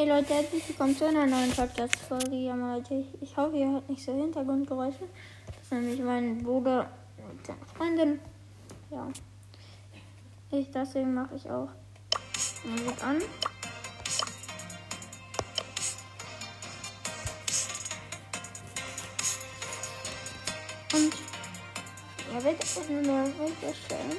Hey Leute, herzlich willkommen zu einer neuen Podcast-Folge. Ja, Leute, ich hoffe, ihr hört nicht so Hintergrundgeräusche. Das ist nämlich mein Bruder und seine Freundin. Ja. Ich, deswegen mache ich auch Musik an. Und er wird eine neue Welt erstellen.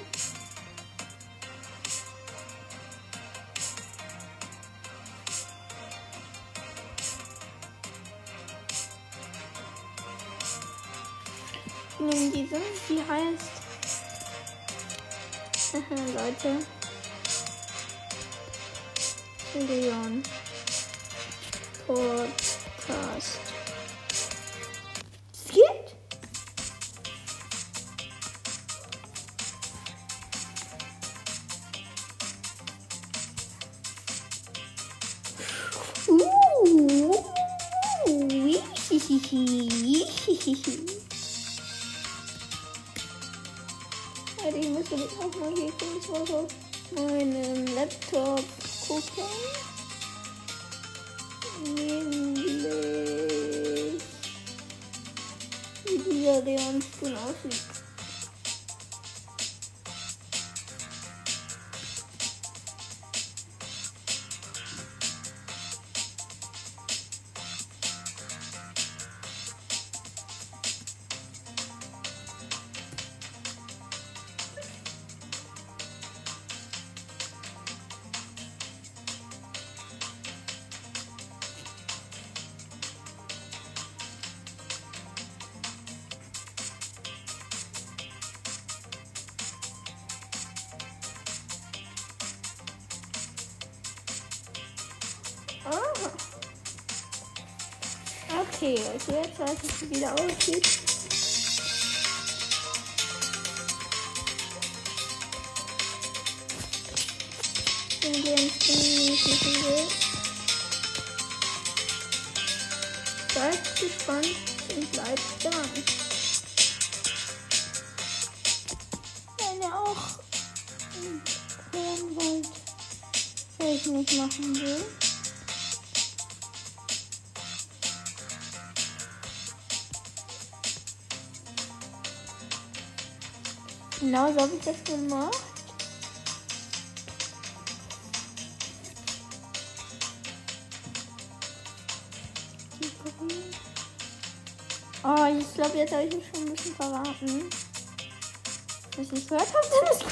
Ich nehme diese, die heißt Leute. Leon Podcast. Viert? Uh, Alter, ich muss jetzt auch mal hier kurz was auf meinem Laptop gucken. Nämlich, wie dieser Leon Spoon aussieht. Okay, also jetzt weiß ich, wie wieder aussieht. Den ich machen will. Seid gespannt und bleibt dran. Wenn ihr auch hören wollt, was ich nicht machen will. Genau so habe ich das gemacht. Oh, ich glaube, jetzt habe ich mich schon ein bisschen verraten. Was ich gehört habe, dann ist gut.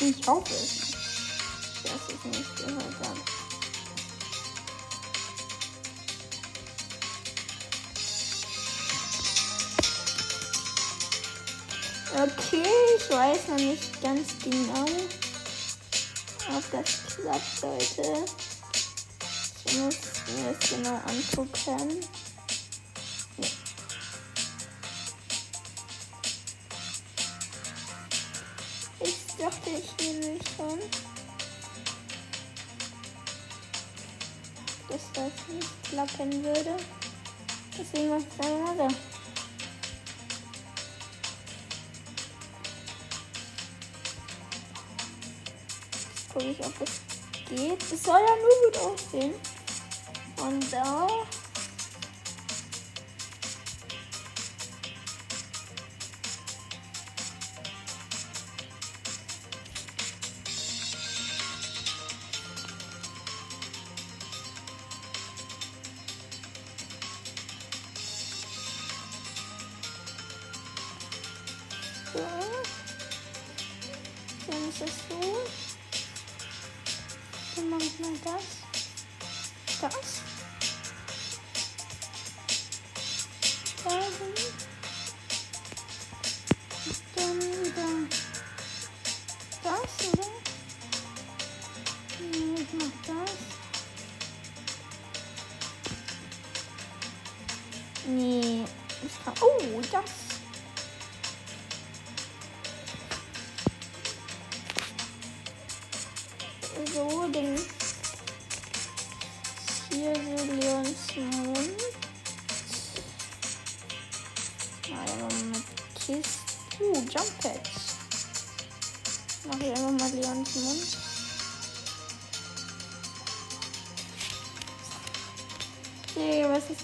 Ich hoffe es, Okay, ich weiß noch nicht ganz genau, ob das klappt, Leute. Ich muss mir das genau angucken. Ich dachte ich nämlich schon, dass das nicht klappen würde. Deswegen mache ich es einmal so. Gucke ich, ob es geht. Es soll ja nur gut aussehen. Und da. Das.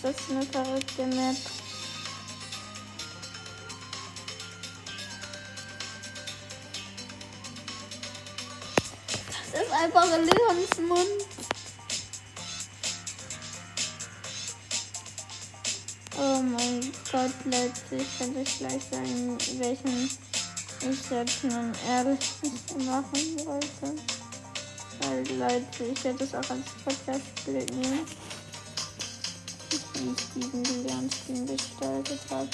Das für eine verrückte Map? Das ist einfach Leons Mund. Oh mein Gott, Leute, ich kann euch gleich sagen, welchen ich jetzt nun ehrlich machen wollte. Weil, Leute, ich werde das auch als Podcast-Bild nehmen wie ich diesen Leon-Skin gestaltet habe.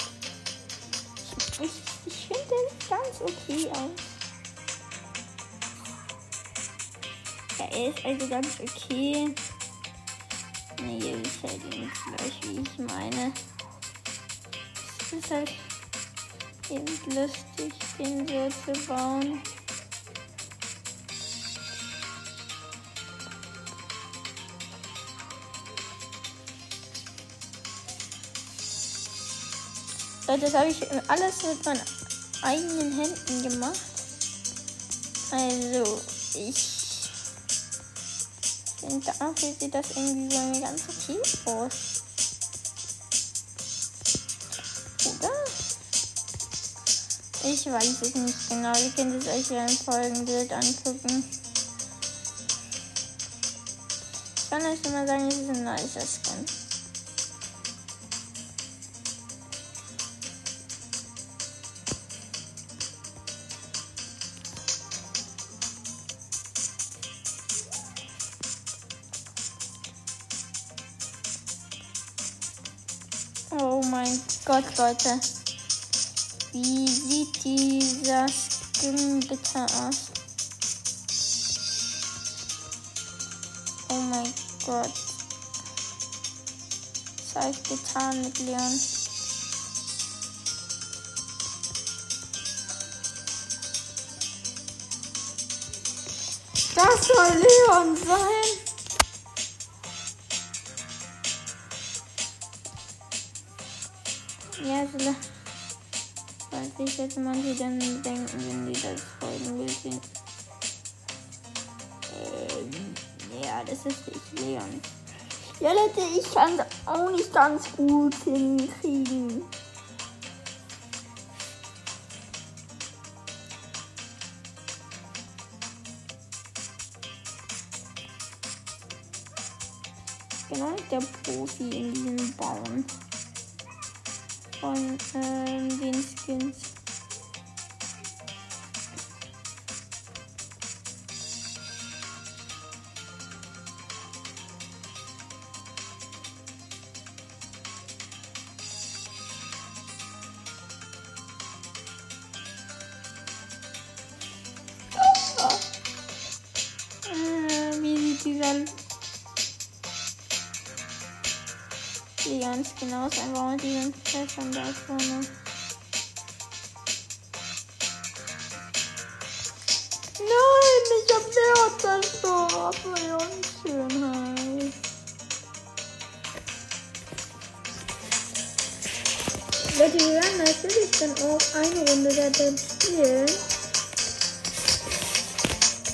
Ich, ich finde den ganz okay aus. Ja, er ist also ganz okay. Nee, ihr wisst halt eben gleich, wie ich meine. Es ist halt eben lustig, den so zu bauen. Das habe ich alles mit meinen eigenen Händen gemacht. Also, ich finde dafür sieht das irgendwie so ganz okay aus. Oder? Ich weiß es nicht genau. Ihr könnt es euch ja im Folgenbild angucken. Ich kann euch immer sagen, es ist ein nicer Skin. Gott, Leute. Wie sieht dieser Skin bitte aus? Oh mein Gott. Was habe ich getan mit Leon? Das soll Leon sein. Ja, so weiß ich jetzt manche dann denken, wenn die das Folgenbild sehen. Ähm, ja, das ist nicht Leon. Ja, Leute, ich kann es auch nicht ganz gut hinkriegen. Genau, der Profi in diesem Bauen von ähm, den Skins. Die ganz genau ist einfach mit diesen Fächern da vorne. Nein, ich hab Leon zerstört. Leon Schönheit. Leute, wir werden natürlich dann auch eine Runde da drin spielen.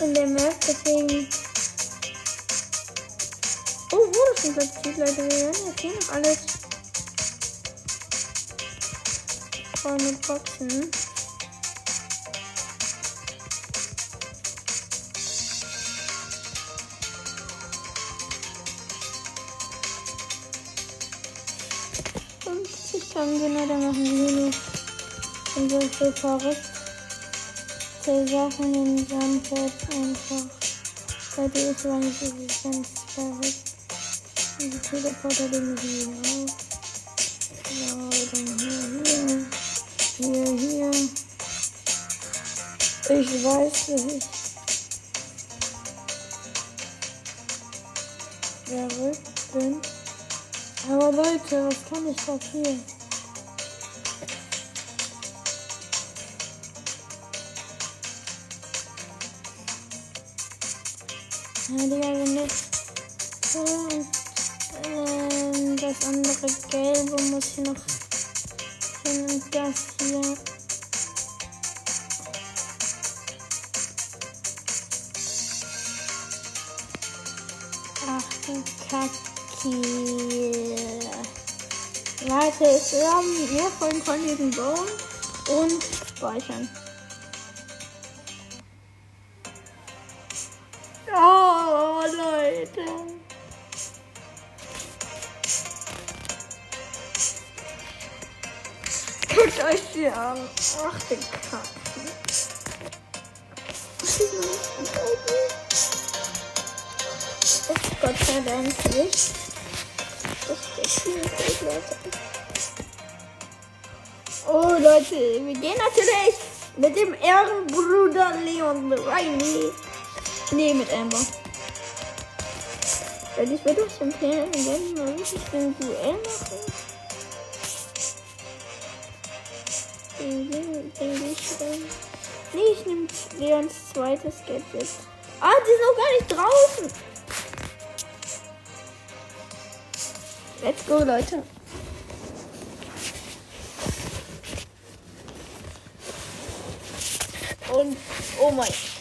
In der Map, deswegen Schon platziert, Leute. Wir werden jetzt hier noch alles voll mit Boxen. Und ich kann genau, dann machen wir hier noch unsere verrückte Sachen in Sandpad einfach. Leute, ich weiß, es ist ganz verrückt. Die Teleporter den hier auf. Ja, dann hier, hier. Hier, hier. Ich weiß, dass ich verrückt bin. Aber Leute, was kann ich dafür? Ja, Digga, wenn das so das andere gelbe muss hier noch Und das hier. Ach du Kacke. Warte, wir haben mehr von, von diesen Bauen und speichern. Guckt euch die an. Ach, den Kacken. Gott sei Dank nicht. Das ist der gut, Leute. Oh, Leute, wir gehen natürlich mit dem Ehrenbruder Leon rein. Nee, mit Amber. Weil ich würde euch empfehlen, wenn wir wirklich ein Duell machen. Den, den, den ich dann. Nee, ich nehme Leons zweites Gadget. Ah, die sind noch gar nicht draußen. Let's go, Leute. Und, oh mein Ach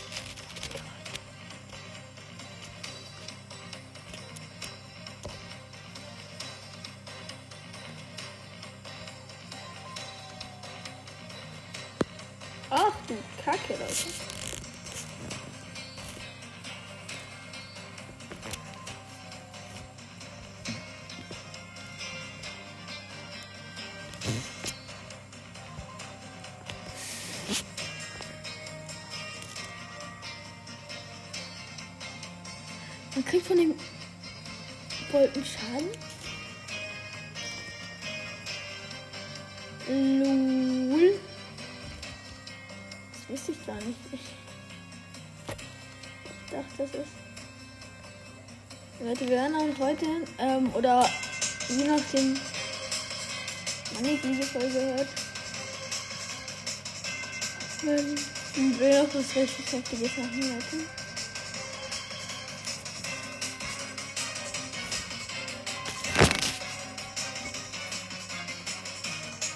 kriegt von dem Wolken Schaden. Lul. Das wusste ich gar nicht. Ich dachte, das ist. Leute, wir werden auch heute, ähm, oder je nachdem, wann ihr diese Folge hört, ähm, will noch was richtig Heftiges machen, Leute.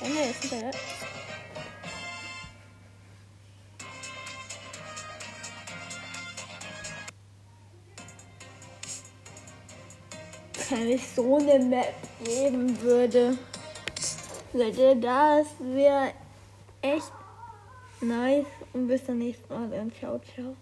Ne, ist hinterher. Wenn ich so eine Map geben würde. Leute, das wäre echt nice. Und bis zum nächsten Mal. Und ciao, ciao.